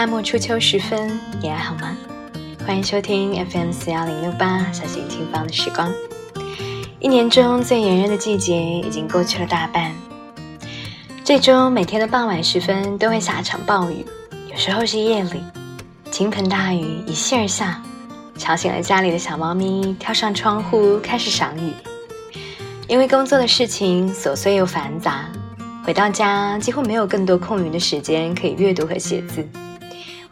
夏末初秋时分，你还好吗？欢迎收听 FM 四幺零六八小心轻放的时光。一年中最炎热的季节已经过去了大半，这周每天的傍晚时分都会下一场暴雨，有时候是夜里，倾盆大雨一泻而下，吵醒了家里的小猫咪，跳上窗户开始赏雨。因为工作的事情琐碎又繁杂，回到家几乎没有更多空余的时间可以阅读和写字。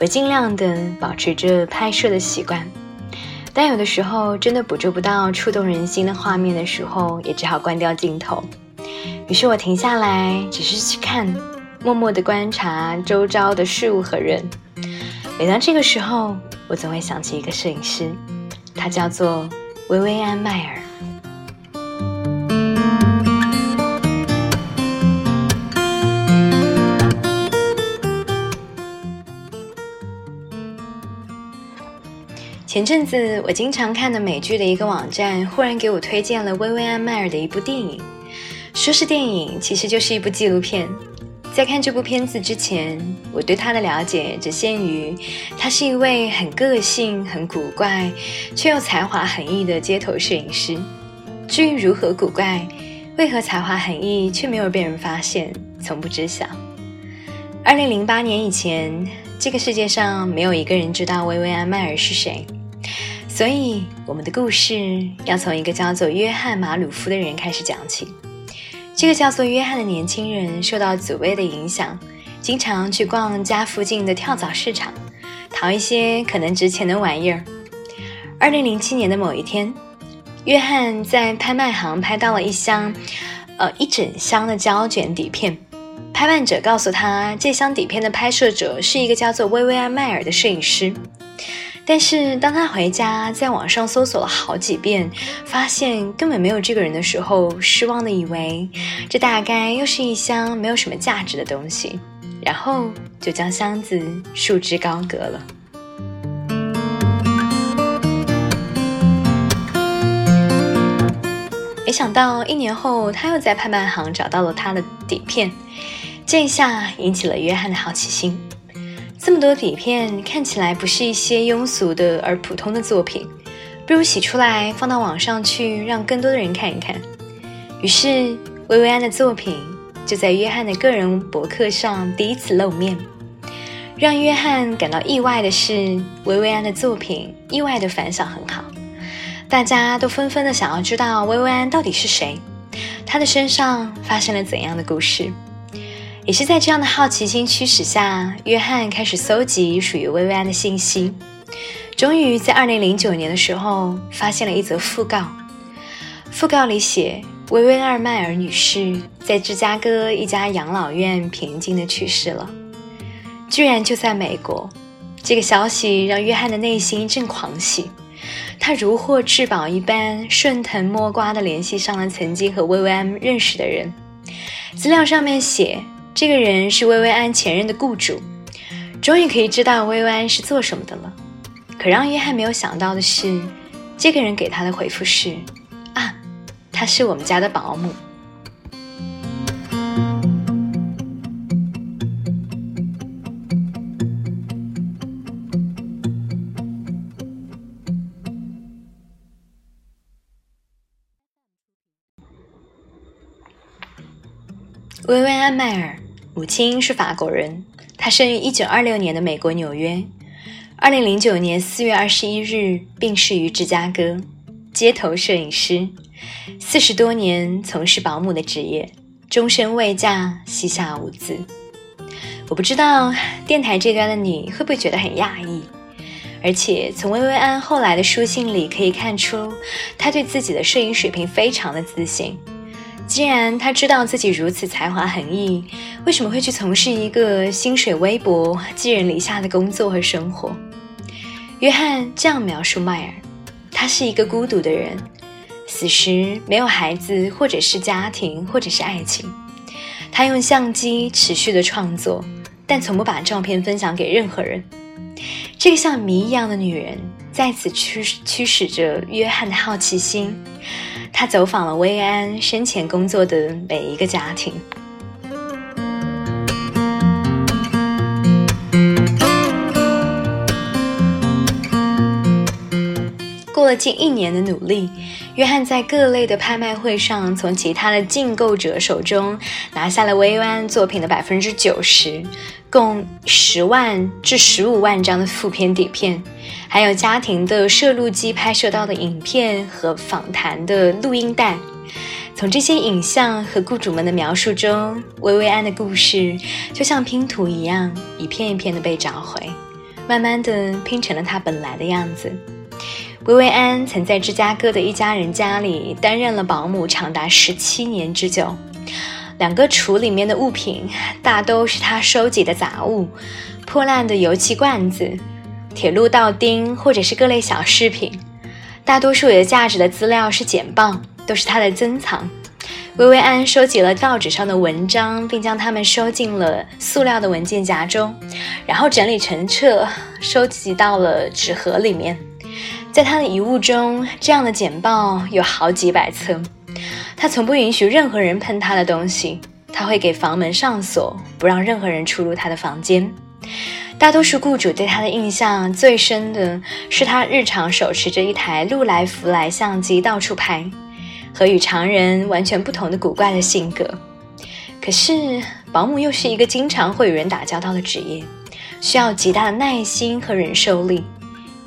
我尽量的保持着拍摄的习惯，但有的时候真的捕捉不到触动人心的画面的时候，也只好关掉镜头。于是我停下来，只是去看，默默的观察周遭的事物和人。每当这个时候，我总会想起一个摄影师，他叫做薇薇安·迈尔。前阵子我经常看的美剧的一个网站，忽然给我推荐了薇薇安·迈尔的一部电影。说是电影，其实就是一部纪录片。在看这部片子之前，我对他的了解只限于他是一位很个性、很古怪，却又才华横溢的街头摄影师。至于如何古怪，为何才华横溢却没有被人发现，从不知晓。二零零八年以前，这个世界上没有一个人知道薇薇安·迈尔是谁。所以，我们的故事要从一个叫做约翰·马鲁夫的人开始讲起。这个叫做约翰的年轻人受到祖辈的影响，经常去逛家附近的跳蚤市场，淘一些可能值钱的玩意儿。二零零七年的某一天，约翰在拍卖行拍到了一箱，呃，一整箱的胶卷底片。拍卖者告诉他，这箱底片的拍摄者是一个叫做薇薇安·迈尔的摄影师。但是当他回家在网上搜索了好几遍，发现根本没有这个人的时候，失望的以为这大概又是一箱没有什么价值的东西，然后就将箱子束之高阁了。没想到一年后，他又在拍卖行找到了他的底片，这一下引起了约翰的好奇心。这么多底片看起来不是一些庸俗的而普通的作品，不如洗出来放到网上去，让更多的人看一看。于是，薇薇安的作品就在约翰的个人博客上第一次露面。让约翰感到意外的是，薇薇安的作品意外的反响很好，大家都纷纷的想要知道薇薇安到底是谁，她的身上发生了怎样的故事。也是在这样的好奇心驱使下，约翰开始搜集属于薇薇安的信息。终于在2009年的时候，发现了一则讣告。讣告里写，薇薇安·迈尔女士在芝加哥一家养老院平静的去世了。居然就在美国，这个消息让约翰的内心一阵狂喜。他如获至宝一般，顺藤摸瓜地联系上了曾经和薇薇安认识的人。资料上面写。这个人是薇薇安前任的雇主，终于可以知道薇薇安是做什么的了。可让约翰没有想到的是，这个人给他的回复是：“啊，她是我们家的保姆。”薇薇安·迈尔。母亲是法国人，她生于一九二六年的美国纽约，二零零九年四月二十一日病逝于芝加哥。街头摄影师，四十多年从事保姆的职业，终身未嫁，膝下无子。我不知道电台这端的你会不会觉得很讶异，而且从薇薇安后来的书信里可以看出，她对自己的摄影水平非常的自信。既然他知道自己如此才华横溢，为什么会去从事一个薪水微薄、寄人篱下的工作和生活？约翰这样描述迈尔：他是一个孤独的人，死时没有孩子，或者是家庭，或者是爱情。他用相机持续的创作，但从不把照片分享给任何人。这个像谜一样的女人，在此驱驱使着约翰的好奇心。他走访了薇安生前工作的每一个家庭。过了近一年的努力约翰在各类的拍卖会上，从其他的竞购者手中拿下了薇薇安作品的百分之九十，共十万至十五万张的副片底片，还有家庭的摄录机拍摄到的影片和访谈的录音带。从这些影像和雇主们的描述中，薇薇安的故事就像拼图一样，一片一片的被找回，慢慢的拼成了她本来的样子。薇薇安曾在芝加哥的一家人家里担任了保姆长达十七年之久。两个橱里面的物品大都是她收集的杂物，破烂的油漆罐子、铁路道钉或者是各类小饰品。大多数有价值的资料是简报，都是她的珍藏。薇薇安收集了报纸上的文章，并将它们收进了塑料的文件夹中，然后整理成册，收集到了纸盒里面。在他的遗物中，这样的简报有好几百册。他从不允许任何人碰他的东西，他会给房门上锁，不让任何人出入他的房间。大多数雇主对他的印象最深的是他日常手持着一台禄来福来相机到处拍，和与常人完全不同的古怪的性格。可是，保姆又是一个经常会与人打交道的职业，需要极大的耐心和忍受力。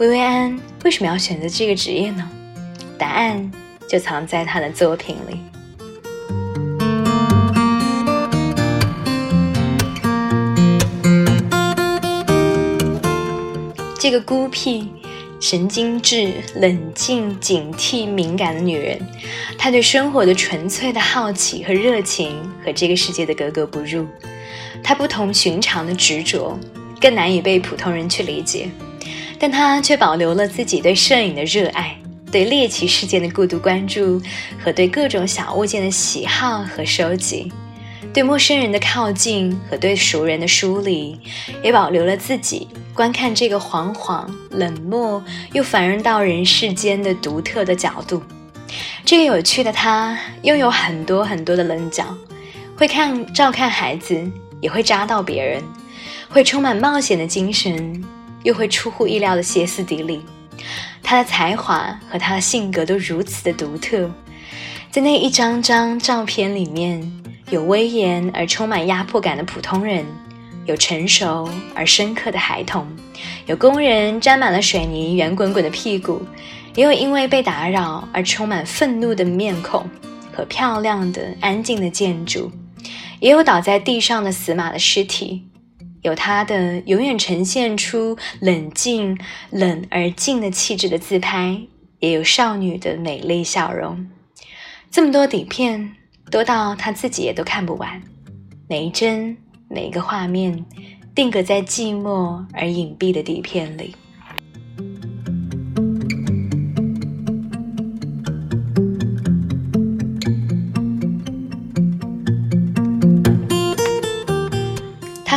薇薇安为什么要选择这个职业呢？答案就藏在他的作品里。这个孤僻、神经质、冷静、警惕、敏感的女人，她对生活的纯粹的好奇和热情和这个世界的格格不入。她不同寻常的执着，更难以被普通人去理解。但他却保留了自己对摄影的热爱，对猎奇事件的过度关注，和对各种小物件的喜好和收集，对陌生人的靠近和对熟人的疏离，也保留了自己观看这个惶惶、冷漠又凡人到人世间的独特的角度。这个有趣的他，拥有很多很多的棱角，会看照看孩子，也会扎到别人，会充满冒险的精神。又会出乎意料的歇斯底里，他的才华和他的性格都如此的独特。在那一张张照片里面，有威严而充满压迫感的普通人，有成熟而深刻的孩童，有工人沾满了水泥圆滚滚的屁股，也有因为被打扰而充满愤怒的面孔和漂亮的安静的建筑，也有倒在地上的死马的尸体。有他的永远呈现出冷静、冷而静的气质的自拍，也有少女的美丽笑容。这么多底片，多到他自己也都看不完。每一帧、每一个画面，定格在寂寞而隐蔽的底片里。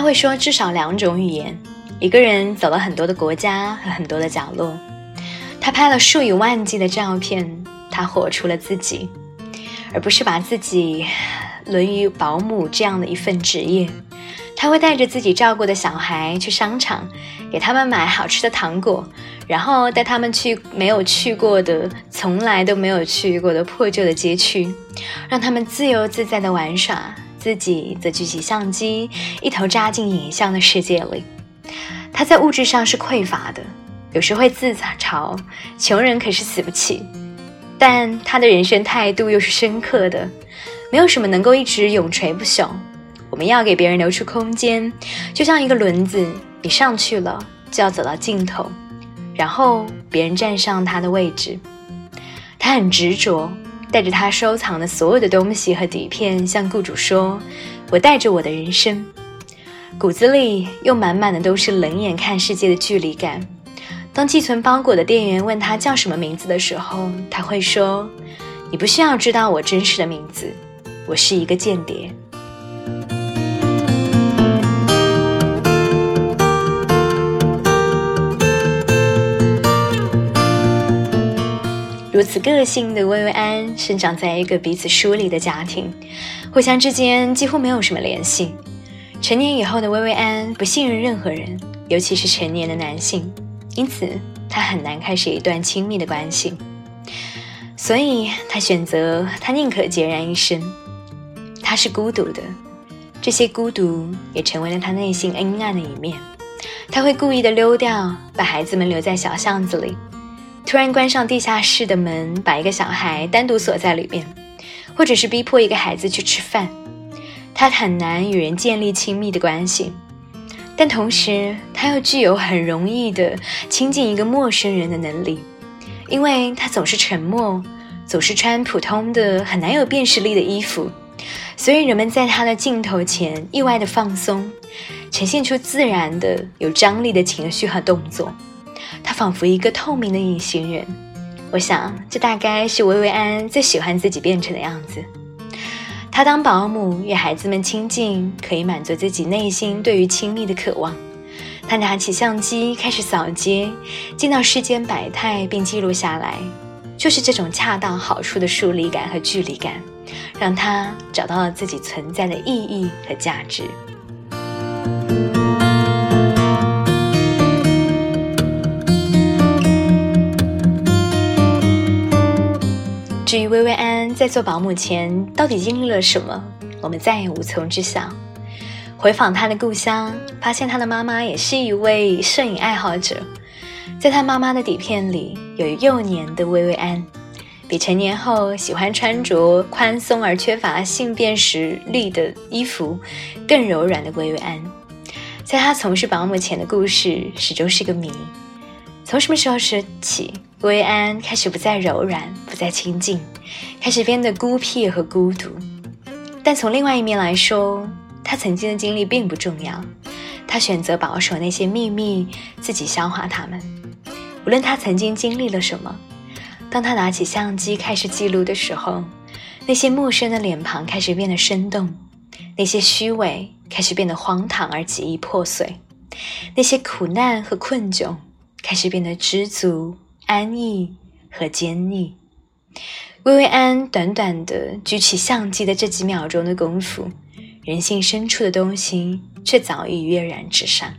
会说至少两种语言。一个人走了很多的国家和很多的角落，他拍了数以万计的照片，他活出了自己，而不是把自己沦于保姆这样的一份职业。他会带着自己照顾的小孩去商场，给他们买好吃的糖果，然后带他们去没有去过的、从来都没有去过的破旧的街区，让他们自由自在的玩耍。自己则举起相机，一头扎进影像的世界里。他在物质上是匮乏的，有时会自嘲穷人可是死不起。但他的人生态度又是深刻的，没有什么能够一直永垂不朽。我们要给别人留出空间，就像一个轮子，你上去了就要走到尽头，然后别人站上他的位置。他很执着。带着他收藏的所有的东西和底片，向雇主说：“我带着我的人生，骨子里又满满的都是冷眼看世界的距离感。”当寄存包裹的店员问他叫什么名字的时候，他会说：“你不需要知道我真实的名字，我是一个间谍。”如此个性的薇薇安生长在一个彼此疏离的家庭，互相之间几乎没有什么联系。成年以后的薇薇安不信任任何人，尤其是成年的男性，因此他很难开始一段亲密的关系，所以他选择他宁可孑然一身。他是孤独的，这些孤独也成为了他内心阴暗的一面。他会故意的溜掉，把孩子们留在小巷子里，突然关上地下室的门，把一个小孩单独锁在里面，或者是逼迫一个孩子去吃饭。他很难与人建立亲密的关系。但同时，他又具有很容易的亲近一个陌生人的能力，因为他总是沉默，总是穿普通的、很难有辨识力的衣服，所以人们在他的镜头前意外的放松，呈现出自然的、有张力的情绪和动作。他仿佛一个透明的隐形人。我想，这大概是薇薇安最喜欢自己变成的样子。他当保姆，与孩子们亲近，可以满足自己内心对于亲密的渴望。他拿起相机，开始扫街，见到世间百态，并记录下来。就是这种恰到好处的疏离感和距离感，让他找到了自己存在的意义和价值。至于薇薇安在做保姆前到底经历了什么，我们再也无从知晓。回访她的故乡，发现她的妈妈也是一位摄影爱好者。在她妈妈的底片里，有幼年的薇薇安，比成年后喜欢穿着宽松而缺乏性辨识力的衣服更柔软的薇薇安。在她从事保姆前的故事，始终是个谜。从什么时候说起？薇安开始不再柔软，不再亲近，开始变得孤僻和孤独。但从另外一面来说，他曾经的经历并不重要。他选择保守那些秘密，自己消化它们。无论他曾经经历了什么，当他拿起相机开始记录的时候，那些陌生的脸庞开始变得生动，那些虚伪开始变得荒唐而极易破碎，那些苦难和困窘开始变得知足。安逸和坚毅。薇薇安短短的举起相机的这几秒钟的功夫，人性深处的东西却早已跃然纸上。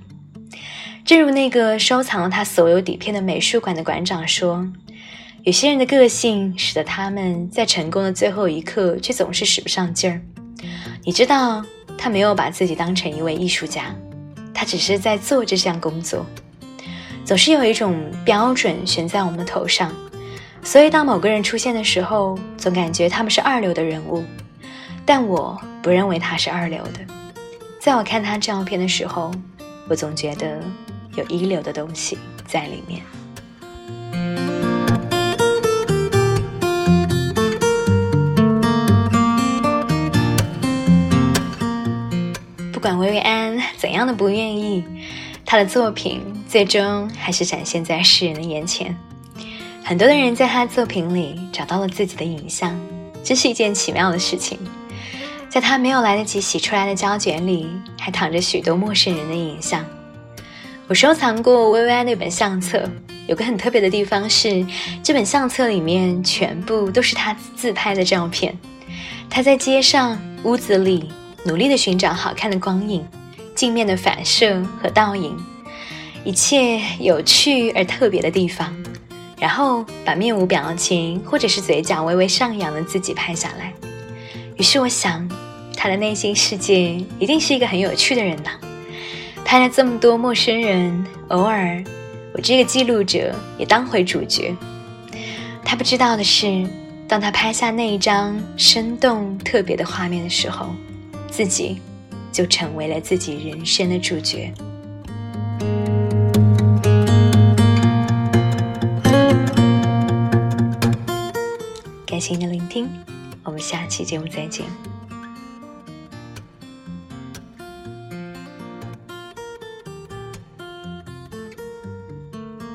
正如那个收藏了他所有底片的美术馆的馆长说：“有些人的个性使得他们在成功的最后一刻却总是使不上劲儿。你知道，他没有把自己当成一位艺术家，他只是在做这项工作。”总是有一种标准悬在我们的头上，所以当某个人出现的时候，总感觉他们是二流的人物。但我不认为他是二流的。在我看他照片的时候，我总觉得有一流的东西在里面。不管薇薇安怎样的不愿意。他的作品最终还是展现在世人的眼前，很多的人在他的作品里找到了自己的影像，这是一件奇妙的事情。在他没有来得及洗出来的胶卷里，还躺着许多陌生人的影像。我收藏过薇薇安那本相册，有个很特别的地方是，这本相册里面全部都是他自拍的照片。他在街上、屋子里努力的寻找好看的光影。镜面的反射和倒影，一切有趣而特别的地方，然后把面无表情或者是嘴角微微上扬的自己拍下来。于是我想，他的内心世界一定是一个很有趣的人呢。拍了这么多陌生人，偶尔我这个记录者也当回主角。他不知道的是，当他拍下那一张生动特别的画面的时候，自己。就成为了自己人生的主角。感谢您的聆听，我们下期节目再见。